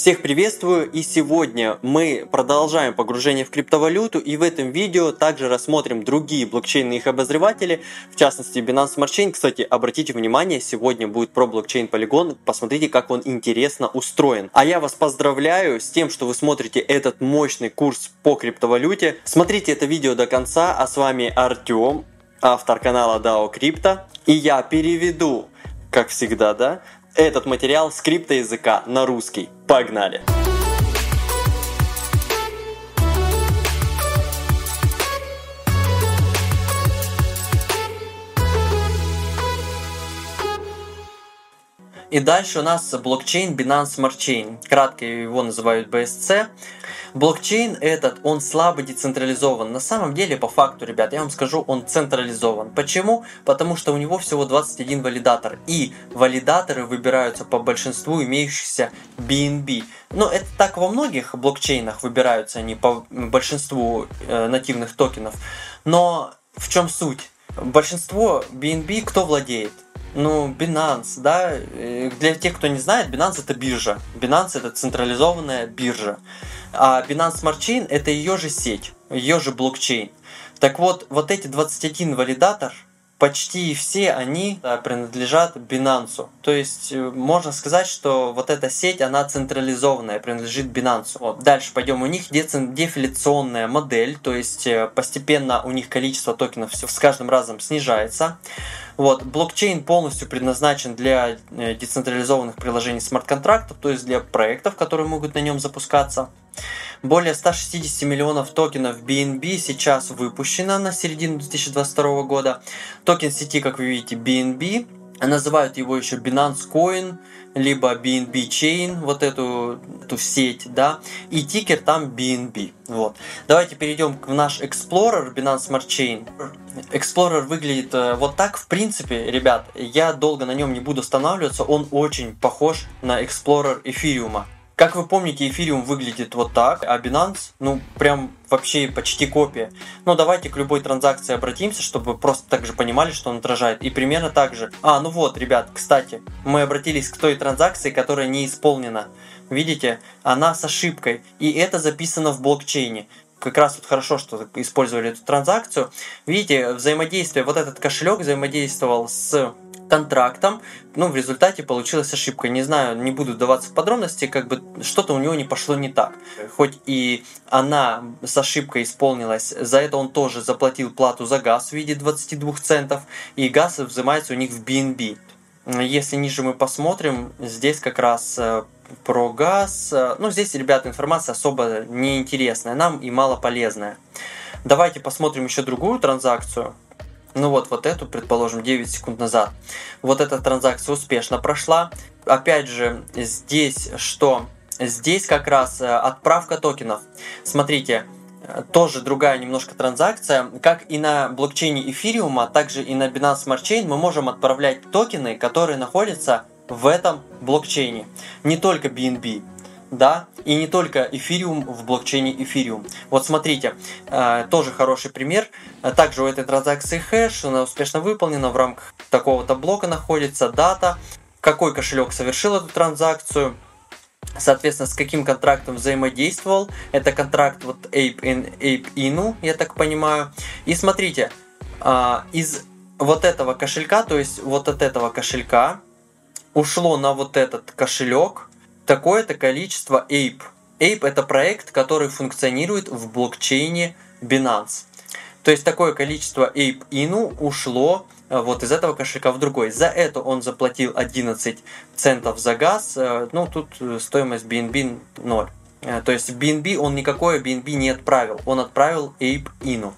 Всех приветствую и сегодня мы продолжаем погружение в криптовалюту и в этом видео также рассмотрим другие блокчейны и их обозреватели, в частности Binance Smart Chain. Кстати, обратите внимание, сегодня будет про блокчейн Polygon, посмотрите как он интересно устроен. А я вас поздравляю с тем, что вы смотрите этот мощный курс по криптовалюте. Смотрите это видео до конца, а с вами Артем, автор канала DAO Crypto, и я переведу как всегда, да, этот материал с криптоязыка на русский. Погнали! И дальше у нас блокчейн Binance Smart Chain. Кратко его называют BSC. Блокчейн этот, он слабо децентрализован. На самом деле, по факту, ребят, я вам скажу, он централизован. Почему? Потому что у него всего 21 валидатор. И валидаторы выбираются по большинству имеющихся BNB. Но это так во многих блокчейнах выбираются они по большинству э, нативных токенов. Но в чем суть? Большинство BNB кто владеет? Ну, Binance, да, для тех, кто не знает, Binance это биржа. Binance это централизованная биржа. А Binance Smart Chain это ее же сеть, ее же блокчейн. Так вот, вот эти 21 валидатор, почти все они принадлежат Binance. То есть э, можно сказать, что вот эта сеть, она централизованная, принадлежит Binance. Вот. Дальше пойдем. У них дефляционная модель, то есть э, постепенно у них количество токенов все с каждым разом снижается. Вот, блокчейн полностью предназначен для э, децентрализованных приложений смарт-контрактов, то есть для проектов, которые могут на нем запускаться. Более 160 миллионов токенов BNB сейчас выпущено на середину 2022 года. Токен сети, как вы видите, BNB. Называют его еще Binance Coin, либо BNB Chain, вот эту, эту сеть, да, и тикер там BNB. Вот. Давайте перейдем в наш Explorer Binance Smart Chain. Explorer выглядит э, вот так, в принципе, ребят, я долго на нем не буду останавливаться, он очень похож на Explorer эфириума. Как вы помните, эфириум выглядит вот так, а Binance, ну, прям вообще почти копия. Но давайте к любой транзакции обратимся, чтобы просто так же понимали, что он отражает. И примерно так же. А, ну вот, ребят, кстати, мы обратились к той транзакции, которая не исполнена. Видите, она с ошибкой. И это записано в блокчейне как раз вот хорошо, что использовали эту транзакцию. Видите, взаимодействие, вот этот кошелек взаимодействовал с контрактом, ну, в результате получилась ошибка. Не знаю, не буду вдаваться в подробности, как бы что-то у него не пошло не так. Хоть и она с ошибкой исполнилась, за это он тоже заплатил плату за газ в виде 22 центов, и газ взимается у них в BNB. Если ниже мы посмотрим, здесь как раз э, про газ. Э, ну, здесь, ребята, информация особо неинтересная нам и мало полезная. Давайте посмотрим еще другую транзакцию. Ну вот, вот эту, предположим, 9 секунд назад. Вот эта транзакция успешно прошла. Опять же, здесь что? Здесь как раз э, отправка токенов. Смотрите, э, тоже другая немножко транзакция. Как и на блокчейне эфириума, также и на Binance Smart Chain мы можем отправлять токены, которые находятся в этом блокчейне. Не только BNB да, и не только эфириум в блокчейне эфириум. Вот смотрите, э, тоже хороший пример. Также у этой транзакции хэш, она успешно выполнена в рамках такого-то блока находится дата, какой кошелек совершил эту транзакцию, соответственно, с каким контрактом взаимодействовал. Это контракт вот Ape, in, Ape Inu, я так понимаю. И смотрите, э, из вот этого кошелька, то есть вот от этого кошелька, ушло на вот этот кошелек такое-то количество Ape. Ape это проект, который функционирует в блокчейне Binance. То есть такое количество Ape Inu ушло э, вот из этого кошелька в другой. За это он заплатил 11 центов за газ. Э, ну, тут э, стоимость BNB 0. То есть BNB он никакое BNB не отправил. Он отправил Ape Inu.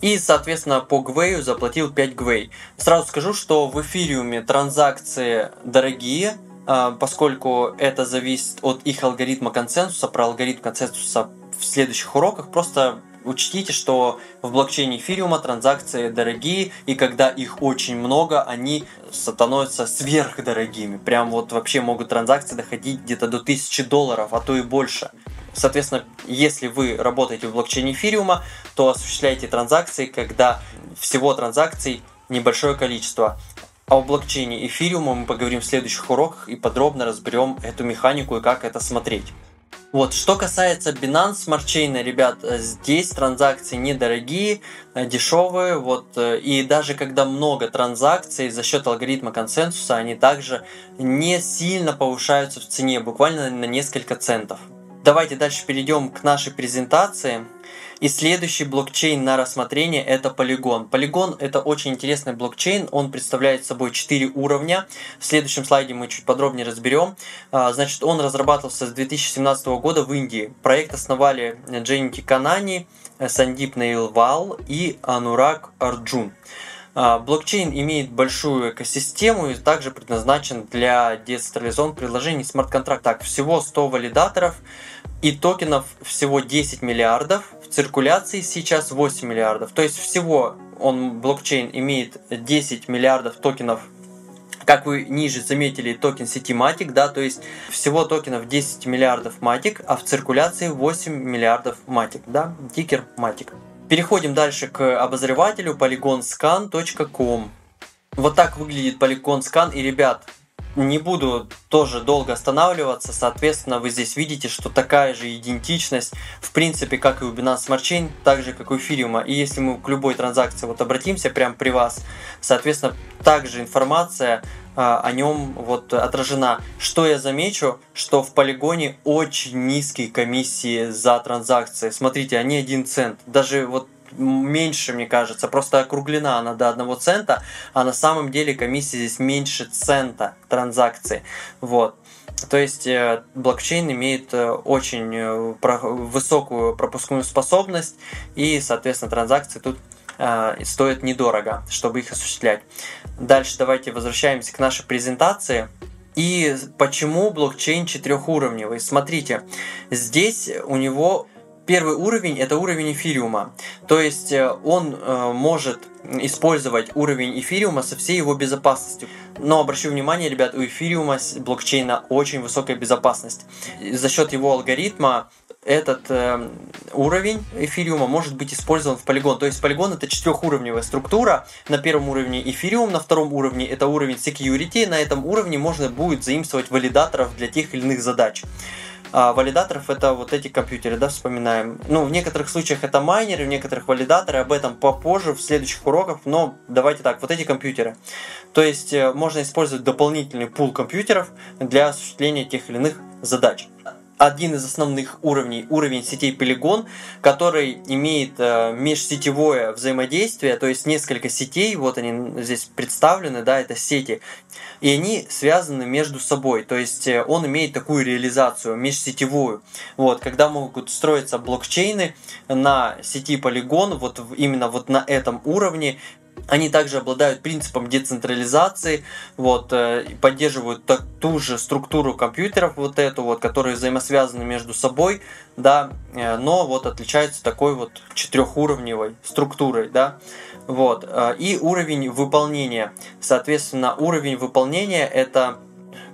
И, соответственно, по Гвею заплатил 5 Гвей. Сразу скажу, что в эфириуме транзакции дорогие – поскольку это зависит от их алгоритма консенсуса. Про алгоритм консенсуса в следующих уроках просто учтите, что в блокчейне эфириума транзакции дорогие, и когда их очень много, они становятся сверхдорогими. Прям вот вообще могут транзакции доходить где-то до 1000 долларов, а то и больше. Соответственно, если вы работаете в блокчейне эфириума, то осуществляйте транзакции, когда всего транзакций небольшое количество. О блокчейне эфириума мы поговорим в следующих уроках и подробно разберем эту механику и как это смотреть. Вот, что касается Binance Smart Chain, ребят, здесь транзакции недорогие, э, дешевые, вот, э, и даже когда много транзакций за счет алгоритма консенсуса, они также не сильно повышаются в цене, буквально на несколько центов. Давайте дальше перейдем к нашей презентации. И следующий блокчейн на рассмотрение это Polygon. Polygon это очень интересный блокчейн, он представляет собой 4 уровня. В следующем слайде мы чуть подробнее разберем. А, значит, он разрабатывался с 2017 года в Индии. Проект основали Дженнити Канани, Сандип Нейлвал и Анурак Арджун. А, блокчейн имеет большую экосистему и также предназначен для децентрализованных приложений смарт-контракт. Так, всего 100 валидаторов и токенов всего 10 миллиардов. В циркуляции сейчас 8 миллиардов. То есть всего он, блокчейн, имеет 10 миллиардов токенов как вы ниже заметили, токен сети Matic, да, то есть всего токенов 10 миллиардов Matic, а в циркуляции 8 миллиардов Matic, да, тикер Matic. Переходим дальше к обозревателю polygonscan.com. Вот так выглядит PolygonScan. И, ребят, не буду тоже долго останавливаться, соответственно, вы здесь видите, что такая же идентичность, в принципе, как и у Binance Smart Chain, так же, как у Ethereum. И если мы к любой транзакции вот обратимся прямо при вас, соответственно, также информация о нем вот отражена. Что я замечу, что в полигоне очень низкие комиссии за транзакции. Смотрите, они 1 цент. Даже вот меньше, мне кажется, просто округлена она до одного цента, а на самом деле комиссия здесь меньше цента транзакции. Вот. То есть э, блокчейн имеет э, очень э, высокую пропускную способность, и, соответственно, транзакции тут стоят недорого, чтобы их осуществлять. Дальше давайте возвращаемся к нашей презентации. И почему блокчейн четырехуровневый? Смотрите, здесь у него Первый уровень это уровень эфириума. То есть э, он э, может использовать уровень эфириума со всей его безопасностью. Но обращу внимание, ребят, у эфириума блокчейна очень высокая безопасность. За счет его алгоритма этот э, уровень эфириума может быть использован в полигон. То есть полигон это четырехуровневая структура. На первом уровне эфириум, на втором уровне это уровень security. На этом уровне можно будет заимствовать валидаторов для тех или иных задач. А валидаторов это вот эти компьютеры, да, вспоминаем. Ну, в некоторых случаях это майнеры, в некоторых валидаторы, об этом попозже в следующих уроках, но давайте так, вот эти компьютеры. То есть э, можно использовать дополнительный пул компьютеров для осуществления тех или иных задач один из основных уровней, уровень сетей Polygon, который имеет э, межсетевое взаимодействие, то есть несколько сетей, вот они здесь представлены, да, это сети, и они связаны между собой, то есть э, он имеет такую реализацию межсетевую, вот, когда могут строиться блокчейны на сети Polygon, вот именно вот на этом уровне, они также обладают принципом децентрализации, вот, э, поддерживают так, ту же структуру компьютеров, вот эту вот, которые взаимосвязаны между собой, да, э, но вот отличаются такой вот четырехуровневой структурой, да, вот, э, и уровень выполнения. Соответственно, уровень выполнения это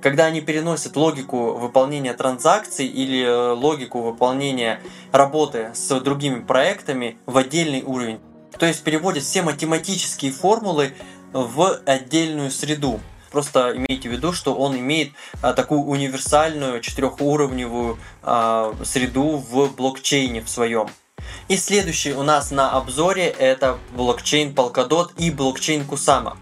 когда они переносят логику выполнения транзакций или логику выполнения работы с другими проектами в отдельный уровень то есть переводит все математические формулы в отдельную среду. Просто имейте в виду, что он имеет а, такую универсальную четырехуровневую а, среду в блокчейне в своем. И следующий у нас на обзоре это блокчейн Polkadot и блокчейн Kusama.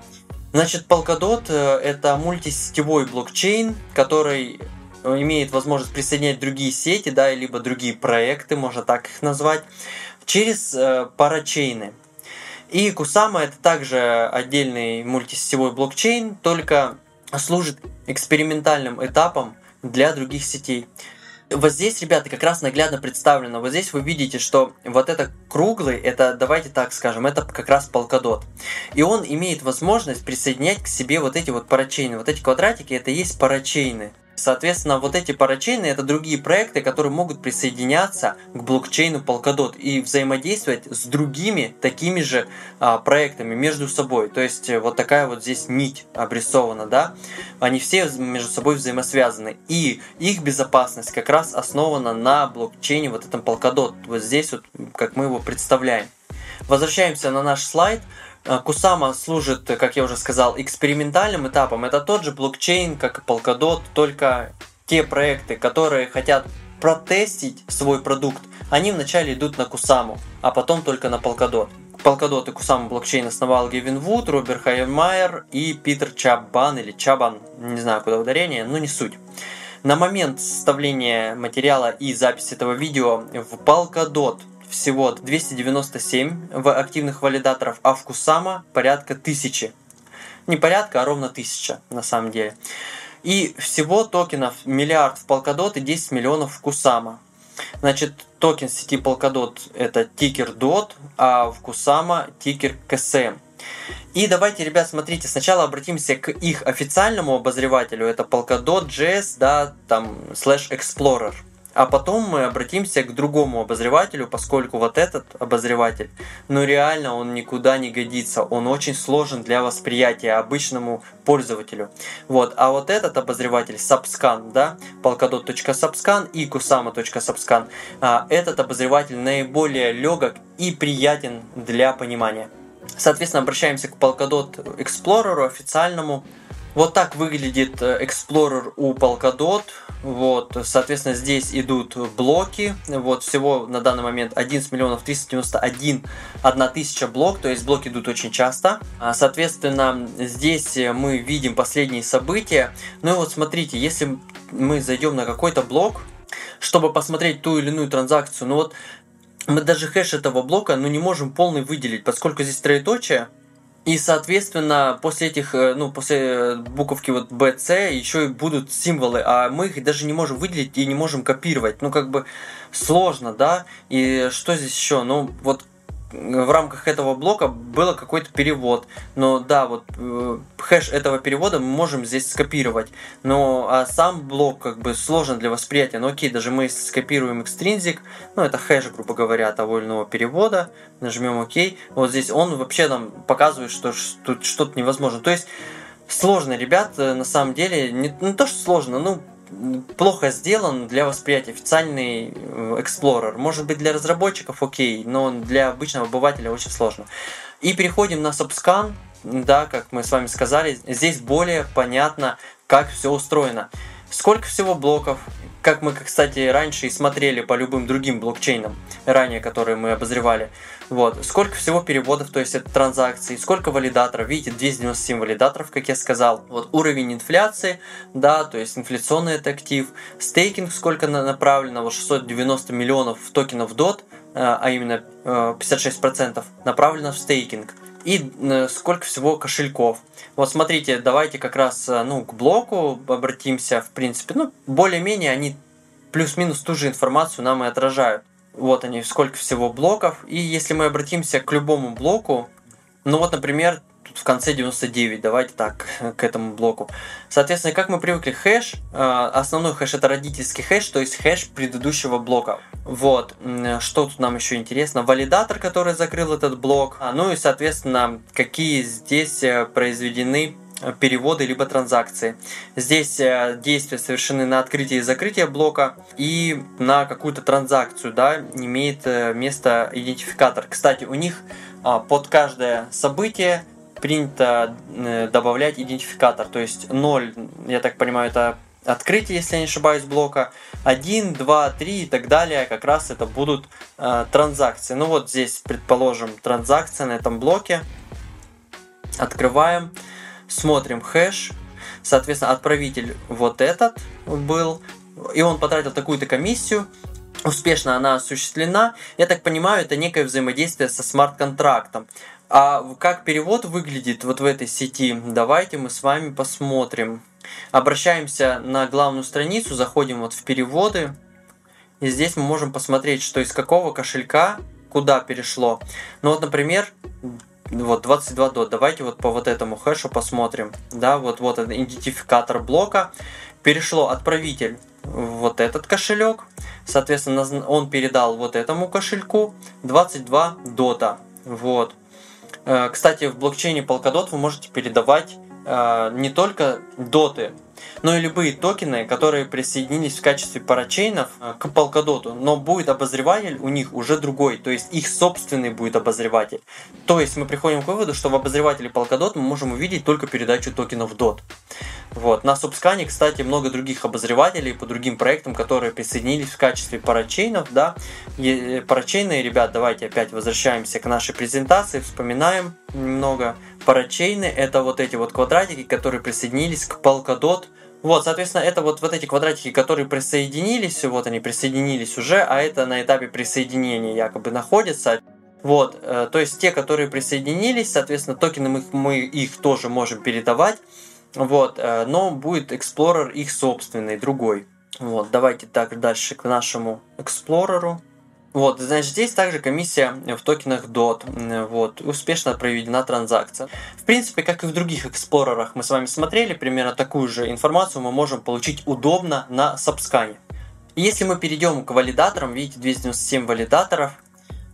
Значит, Polkadot э, это мультисетевой блокчейн, который имеет возможность присоединять другие сети, да, либо другие проекты, можно так их назвать, через э, парачейны. И Kusama это также отдельный мультисетевой блокчейн, только служит экспериментальным этапом для других сетей. Вот здесь, ребята, как раз наглядно представлено. Вот здесь вы видите, что вот это круглый, это, давайте так скажем, это как раз полкадот. И он имеет возможность присоединять к себе вот эти вот парачейны. Вот эти квадратики, это есть парачейны. Соответственно, вот эти парачейны это другие проекты, которые могут присоединяться к блокчейну Polkadot и взаимодействовать с другими такими же а, проектами между собой. То есть э, вот такая вот здесь нить обрисована, да? Они все между собой взаимосвязаны. И их безопасность как раз основана на блокчейне вот этом Polkadot. Вот здесь вот, как мы его представляем. Возвращаемся на наш слайд. Э, Кусама служит, как я уже сказал, экспериментальным этапом. Это тот же блокчейн, как и Polkadot, только те проекты, которые хотят протестить свой продукт, они вначале идут на Кусаму, а потом только на Polkadot. Polkadot и Kusama блокчейн основал Гевин Вуд, Роберт Хайермайер и Питер Чабан или Чабан, не знаю куда ударение, но не суть. На момент составления материала и записи этого видео в Polkadot всего 297 в активных валидаторов, а в Кусама порядка тысячи. Не порядка, а ровно тысяча на самом деле. И всего токенов миллиард в Polkadot и 10 миллионов в Кусама. Значит, токен сети Polkadot это тикер DOT, а в Kusama тикер KSM. И давайте, ребят, смотрите, сначала обратимся к их официальному обозревателю, это Polkadot.js, да, там, slash Explorer. А потом мы обратимся к другому обозревателю, поскольку вот этот обозреватель, ну реально он никуда не годится, он очень сложен для восприятия обычному пользователю. Вот, а вот этот обозреватель Subscan, да, polkadot.subscan и kusama.subscan, а, этот обозреватель наиболее легок и приятен для понимания. Соответственно, обращаемся к Polkadot Explorer официальному. Вот так выглядит э, Explorer у Polkadot. Вот, соответственно, здесь идут блоки. Вот, всего на данный момент 11 миллионов 391 1 тысяча блок, то есть блоки идут очень часто. А, соответственно, здесь мы видим последние события. Ну и вот смотрите, если мы зайдем на какой-то блок, чтобы посмотреть ту или иную транзакцию, ну вот мы даже хэш этого блока ну, не можем полный выделить, поскольку здесь троеточие, и, соответственно, после этих, э, ну, после буковки вот BC еще и будут символы, а мы их даже не можем выделить и не можем копировать. Ну, как бы сложно, да? И что здесь еще? Ну, вот в рамках этого блока было какой-то перевод. Но да, вот э, хэш этого перевода мы можем здесь скопировать. Но а сам блок как бы сложен для восприятия. Ну окей, даже мы скопируем экстринзик, ну это хэш, грубо говоря, того или иного перевода, нажмем ОК. Вот здесь он вообще нам показывает, что тут что-то невозможно. То есть сложно, ребят, э, на самом деле, не, не то, что сложно, ну плохо сделан для восприятия. Официальный э, Explorer. Может быть для разработчиков окей, но для обычного обывателя очень сложно. И переходим на Subscan. Да, как мы с вами сказали, здесь более понятно, как все устроено. Сколько всего блоков, как мы, кстати, раньше и смотрели по любым другим блокчейнам, ранее, которые мы обозревали. Вот. Сколько всего переводов, то есть это транзакций, сколько валидаторов, видите, 297 валидаторов, как я сказал. Вот уровень инфляции, да, то есть инфляционный это актив. Стейкинг сколько направлено, вот 690 миллионов токенов DOT, э, а именно 56% э, направлено в стейкинг. И э, сколько всего кошельков. Вот смотрите, давайте как раз ну, к блоку обратимся, в принципе. Ну, более-менее они плюс-минус ту же информацию нам и отражают. Вот они, сколько всего блоков. И если мы обратимся к любому блоку, ну вот, например, тут в конце 99, давайте так, к этому блоку. Соответственно, как мы привыкли, хэш, э, основной хэш это родительский хэш, то есть хэш предыдущего блока. Вот, что тут нам еще интересно, валидатор, который закрыл этот блок, а, ну и, соответственно, какие здесь э, произведены переводы либо транзакции. Здесь э, действия совершены на открытие и закрытие блока и на какую-то транзакцию, да, имеет э, место идентификатор. Кстати, у них а, под каждое событие принято э, добавлять идентификатор, то есть 0, я так понимаю, это открытие, если я не ошибаюсь, блока. 1, 2, 3 и так далее, как раз это будут э, транзакции. Ну вот здесь, предположим, транзакция на этом блоке. Открываем смотрим хэш, соответственно, отправитель вот этот был, и он потратил такую-то комиссию, успешно она осуществлена. Я так понимаю, это некое взаимодействие со смарт-контрактом. А как перевод выглядит вот в этой сети, давайте мы с вами посмотрим. Обращаемся на главную страницу, заходим вот в переводы, и здесь мы можем посмотреть, что из какого кошелька куда перешло. Ну вот, например, вот 22 дот. Давайте вот по вот этому хэшу посмотрим. Да, вот вот идентификатор блока. Перешло отправитель вот этот кошелек. Соответственно, он передал вот этому кошельку 22 дота. Вот. Э, кстати, в блокчейне Polkadot вы можете передавать э, не только доты, но и любые токены, которые присоединились в качестве парачейнов э, к Polkadot, но будет обозреватель у них уже другой, то есть их собственный будет обозреватель. То есть мы приходим к выводу, что в обозревателе Polkadot мы можем увидеть только передачу токенов DOT. Вот. На Subscan, кстати, много других обозревателей по другим проектам, которые присоединились в качестве парачейнов. Да? Э, парачейны, ребят, давайте опять возвращаемся к нашей презентации, вспоминаем немного. Парачейны это вот эти вот квадратики, которые присоединились к Polkadot. Вот, соответственно, это вот, вот эти квадратики, которые присоединились, вот они присоединились уже, а это на этапе присоединения якобы находятся. Вот, э, то есть те, которые присоединились, соответственно, токены мы, мы их тоже можем передавать. Вот, э, но будет Explorer их собственный, другой. Вот, давайте так дальше к нашему Explorer. Вот, значит, здесь также комиссия в токенах DOT. Вот, успешно проведена транзакция. В принципе, как и в других эксплорерах мы с вами смотрели, примерно такую же информацию мы можем получить удобно на Subscan. Если мы перейдем к валидаторам, видите, 297 валидаторов,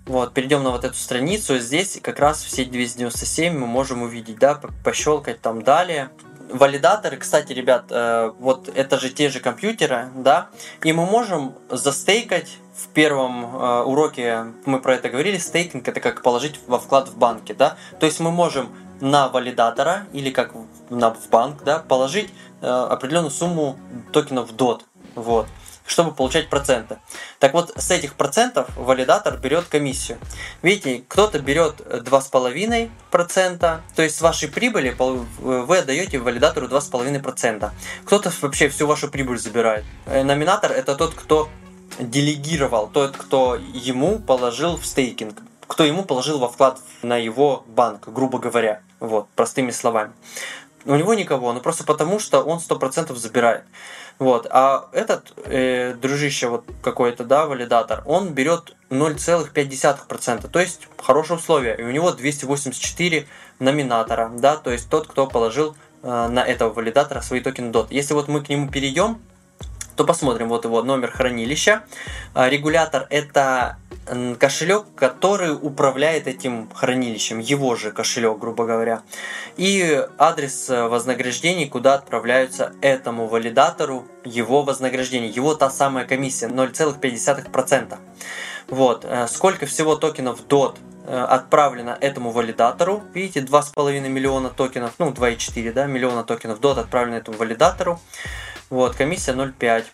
вот, перейдем на вот эту страницу, здесь как раз все 297 мы можем увидеть, да, пощелкать там далее, валидаторы, кстати, ребят, э, вот это же те же компьютеры, да, и мы можем застейкать в первом э, уроке мы про это говорили, стейкинг это как положить во вклад в банке, да, то есть мы можем на валидатора или как на, в банк, да, положить э, определенную сумму токенов DOT, вот чтобы получать проценты. Так вот, с этих процентов валидатор берет комиссию. Видите, кто-то берет 2,5%, то есть с вашей прибыли вы отдаете валидатору 2,5%. Кто-то вообще всю вашу прибыль забирает. Э, номинатор это тот, кто делегировал, тот, кто ему положил в стейкинг, кто ему положил во вклад на его банк, грубо говоря. Вот, простыми словами. У него никого, но просто потому, что он 100% забирает. Вот. А этот э, дружище вот какой-то, да, валидатор, он берет 0,5%, то есть хорошие условия. И у него 284 номинатора, да, то есть тот, кто положил э, на этого валидатора свои токены DOT. Если вот мы к нему перейдем, то посмотрим вот его номер хранилища. А, регулятор это кошелек, который управляет этим хранилищем, его же кошелек, грубо говоря. И адрес э, вознаграждений, куда отправляются этому валидатору его вознаграждение, его та самая комиссия 0,5%. Вот. Э, сколько всего токенов DOT э, отправлено этому валидатору. Видите, 2,5 миллиона токенов, ну 2,4 да, миллиона токенов DOT отправлено этому валидатору. Вот, комиссия 0,5.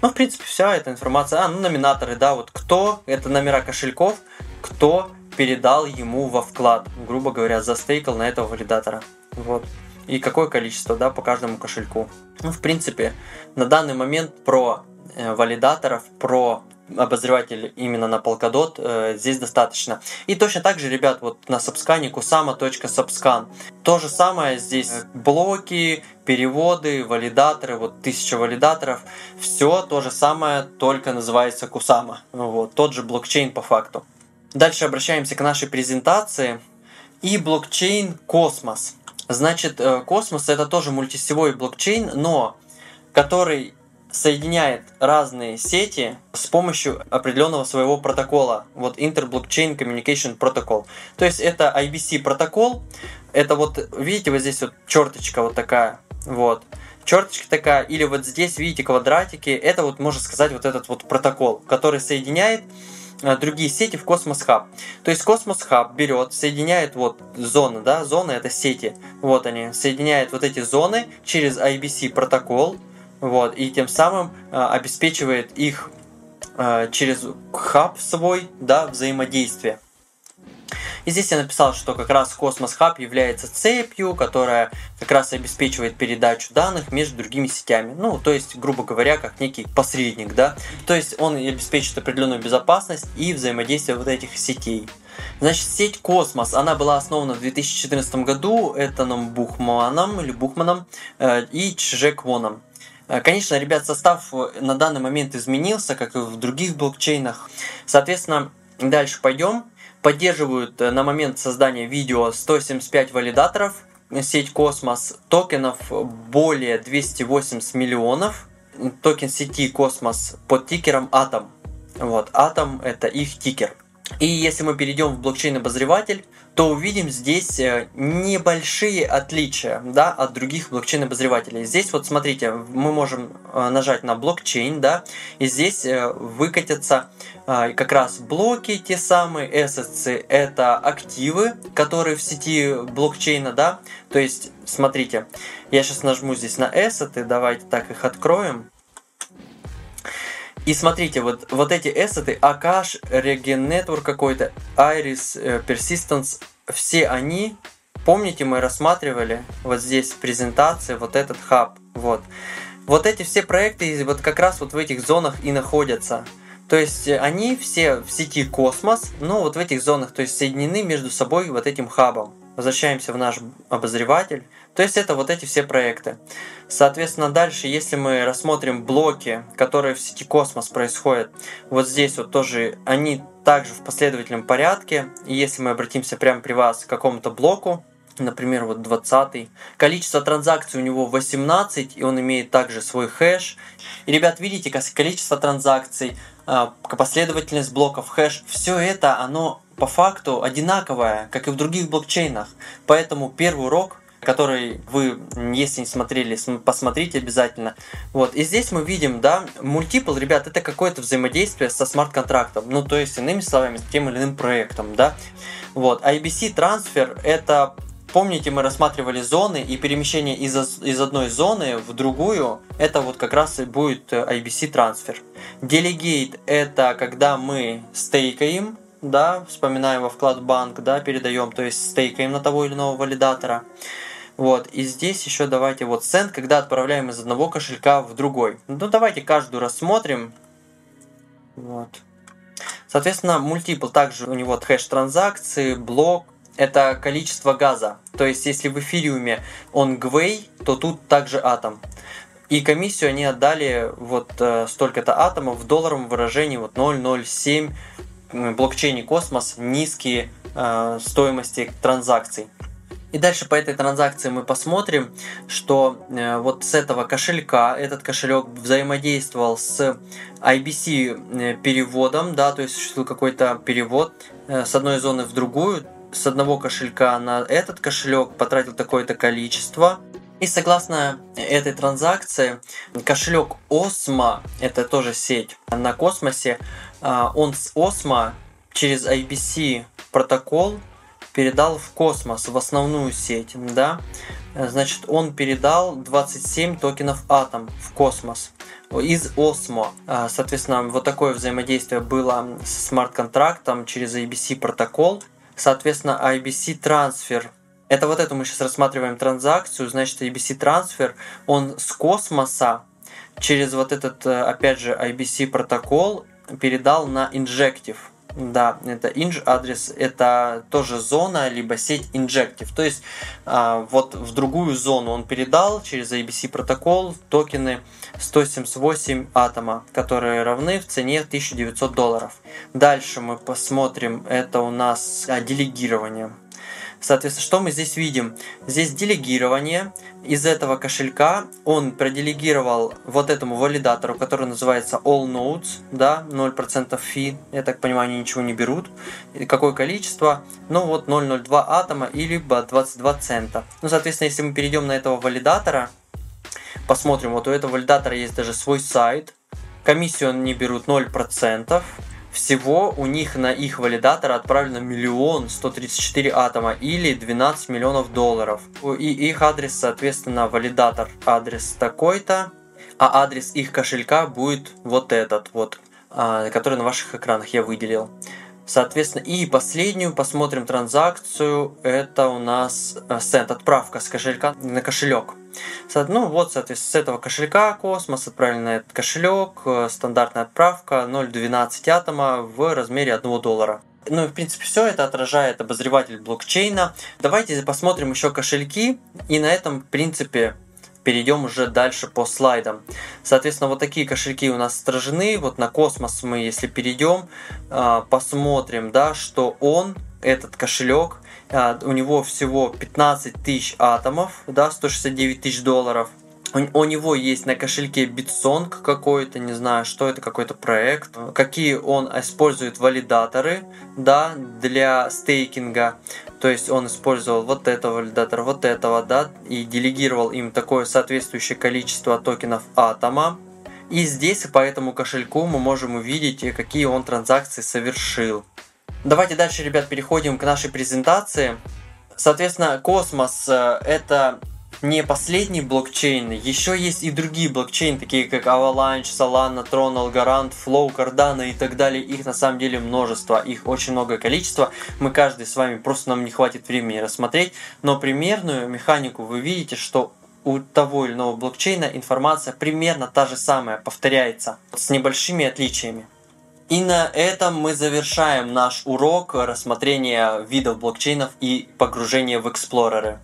Ну, в принципе, вся эта информация. А, ну, номинаторы, да, вот кто, это номера кошельков, кто передал ему во вклад, грубо говоря, застейкал на этого валидатора. Вот. И какое количество, да, по каждому кошельку. Ну, в принципе, на данный момент про э, валидаторов, про обозреватель именно на Polkadot, э, здесь достаточно. И точно так же, ребят, вот на Subscan kusama.subscan. То же самое здесь блоки, переводы, валидаторы, вот тысяча валидаторов. Все то же самое, только называется Kusama. Вот, тот же блокчейн по факту. Дальше обращаемся к нашей презентации. И блокчейн Космос. Значит, э, Космос это тоже мультисетевой блокчейн, но который соединяет разные сети с помощью определенного своего протокола. Вот Interblockchain Communication Protocol. То есть это IBC протокол. Это вот, видите, вот здесь вот черточка вот такая. Вот. Черточка такая. Или вот здесь, видите, квадратики. Это вот, можно сказать, вот этот вот протокол, который соединяет э, другие сети в Cosmos Hub. То есть Cosmos Hub берет, соединяет вот зоны, да, зоны это сети, вот они, соединяет вот эти зоны через IBC протокол, вот, и тем самым э, обеспечивает их э, через хаб свой, да, взаимодействие. И здесь я написал, что как раз Cosmos Hub является цепью, которая как раз обеспечивает передачу данных между другими сетями. Ну, то есть, грубо говоря, как некий посредник, да. То есть он обеспечивает определенную безопасность и взаимодействие вот этих сетей. Значит, сеть Космос, она была основана в 2014 году Этаном Бухманом или Бухманом э, и Чже Квоном. Конечно, ребят, состав э, на данный момент изменился, как и в других блокчейнах. Соответственно, дальше пойдем. Поддерживают э, на момент создания видео 175 валидаторов, сеть Космос, токенов более 280 миллионов, токен сети Космос под тикером Atom. Вот, Atom это их тикер. И если мы перейдем в блокчейн-обозреватель, то увидим здесь э, небольшие отличия да, от других блокчейн-обозревателей. Здесь вот смотрите, мы можем э, нажать на блокчейн, да, и здесь э, выкатятся как раз блоки те самые, assets, это активы, которые в сети блокчейна, да, то есть, смотрите, я сейчас нажму здесь на asset, давайте так их откроем, и смотрите, вот, вот эти asset ы, Akash, Regen Network какой-то, Iris, э, Persistence, все они, помните, мы рассматривали вот здесь в презентации вот этот хаб, вот. Вот эти все проекты вот как раз вот в этих зонах и находятся. То есть они все в сети Космос, но вот в этих зонах, то есть соединены между собой вот этим хабом. Возвращаемся в наш обозреватель. То есть это вот эти все проекты. Соответственно, дальше, если мы рассмотрим блоки, которые в сети Космос происходят, вот здесь вот тоже они также в последовательном порядке. И если мы обратимся прямо при вас к какому-то блоку, например, вот 20 количество транзакций у него 18, и он имеет также свой хэш. И, ребят, видите, количество транзакций, а, последовательность блоков, хэш, все это, оно по факту одинаковое, как и в других блокчейнах. Поэтому первый урок который вы, если не смотрели, посмотрите обязательно. Вот, и здесь мы видим, да, мультипл, ребят, это какое-то взаимодействие со смарт-контрактом, ну, то есть, иными словами, с тем или иным проектом, да. Вот, IBC трансфер это Помните, мы рассматривали зоны и перемещение из, из одной зоны в другую, это вот как раз и будет IBC трансфер. Delegate это когда мы стейкаем, да, вспоминаем во вклад банк, да, передаем, то есть стейкаем на того или иного валидатора. Вот, и здесь еще давайте вот send, когда отправляем из одного кошелька в другой. Ну, давайте каждую рассмотрим. Вот. Соответственно, multiple также у него хэш транзакции, блок, это количество газа. То есть, если в эфириуме он gwei, то тут также атом. И комиссию они отдали вот э, столько-то атомов в долларовом выражении вот 0,07 блокчейне Космос низкие э, стоимости транзакций. И дальше по этой транзакции мы посмотрим, что э, вот с этого кошелька этот кошелек взаимодействовал с IBC э, переводом, да, то есть существует какой-то перевод э, с одной зоны в другую, с одного кошелька на этот кошелек потратил такое-то количество. И согласно этой транзакции, кошелек Osmo, это тоже сеть на космосе, он с Osmo через IBC протокол передал в космос, в основную сеть, да, значит, он передал 27 токенов атом в космос из Osmo. А, соответственно, вот такое взаимодействие было с смарт-контрактом через IBC протокол. Соответственно, IBC трансфер это вот эту мы сейчас рассматриваем транзакцию, значит, IBC трансфер, он с космоса через вот этот, э, опять же, IBC протокол передал на Injective. Да, это inj адрес, это тоже зона, либо сеть injective. То есть а, вот в другую зону он передал через ABC протокол токены 178 атома, которые равны в цене 1900 долларов. Дальше мы посмотрим, это у нас а, делегирование. Соответственно, что мы здесь видим? Здесь делегирование. Из этого кошелька он проделегировал вот этому валидатору, который называется All Nodes, да, 0% фи, я так понимаю, они ничего не берут. И какое количество? Ну вот 0,02 атома или 22 цента. Ну, соответственно, если мы перейдем на этого валидатора, посмотрим, вот у этого валидатора есть даже свой сайт, комиссию они берут 0%, всего у них на их валидатор отправлено миллион 134 атома или 12 миллионов долларов. И их адрес, соответственно, валидатор адрес такой-то, а адрес их кошелька будет вот этот вот, а, который на ваших экранах я выделил. Соответственно, и последнюю посмотрим транзакцию. Это у нас сент, отправка с кошелька на кошелек. Ну вот, соответственно, с этого кошелька Космос отправили на этот кошелек. Э, стандартная отправка 0.12 атома в размере 1 доллара. Ну в принципе все это отражает обозреватель блокчейна. Давайте посмотрим еще кошельки. И на этом в принципе перейдем уже дальше по слайдам. Соответственно, вот такие кошельки у нас отражены. Вот на космос мы, если перейдем, а, посмотрим, да, что он, этот кошелек, а, у него всего 15 тысяч атомов, да, 169 тысяч долларов. У, него есть на кошельке Bitsong какой-то, не знаю, что это, какой-то проект, какие он использует валидаторы, да, для стейкинга. То есть он использовал вот этого валидатора, вот этого, да, и делегировал им такое соответствующее количество токенов атома. И здесь по этому кошельку мы можем увидеть, какие он транзакции совершил. Давайте дальше, ребят, переходим к нашей презентации. Соответственно, Космос э, это не последний блокчейн, еще есть и другие блокчейны, такие как Avalanche, Solana, Tron, Algorand, Flow, Cardano и так далее. Их на самом деле множество, их очень много количества. Мы каждый с вами, просто нам не хватит времени рассмотреть, но примерную механику вы видите, что у того или иного блокчейна информация примерно та же самая, повторяется, с небольшими отличиями. И на этом мы завершаем наш урок рассмотрения видов блокчейнов и погружения в эксплореры.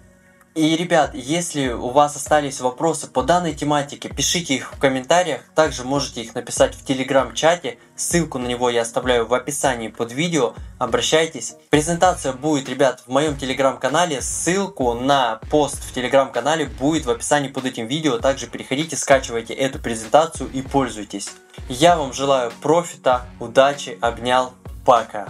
И, ребят, если у вас остались вопросы по данной тематике, пишите их в комментариях. Также можете их написать в телеграм-чате. Ссылку на него я оставляю в описании под видео. Обращайтесь. Презентация будет, ребят, в моем телеграм-канале. Ссылку на пост в телеграм-канале будет в описании под этим видео. Также переходите, скачивайте эту презентацию и пользуйтесь. Я вам желаю профита, удачи, обнял, пока.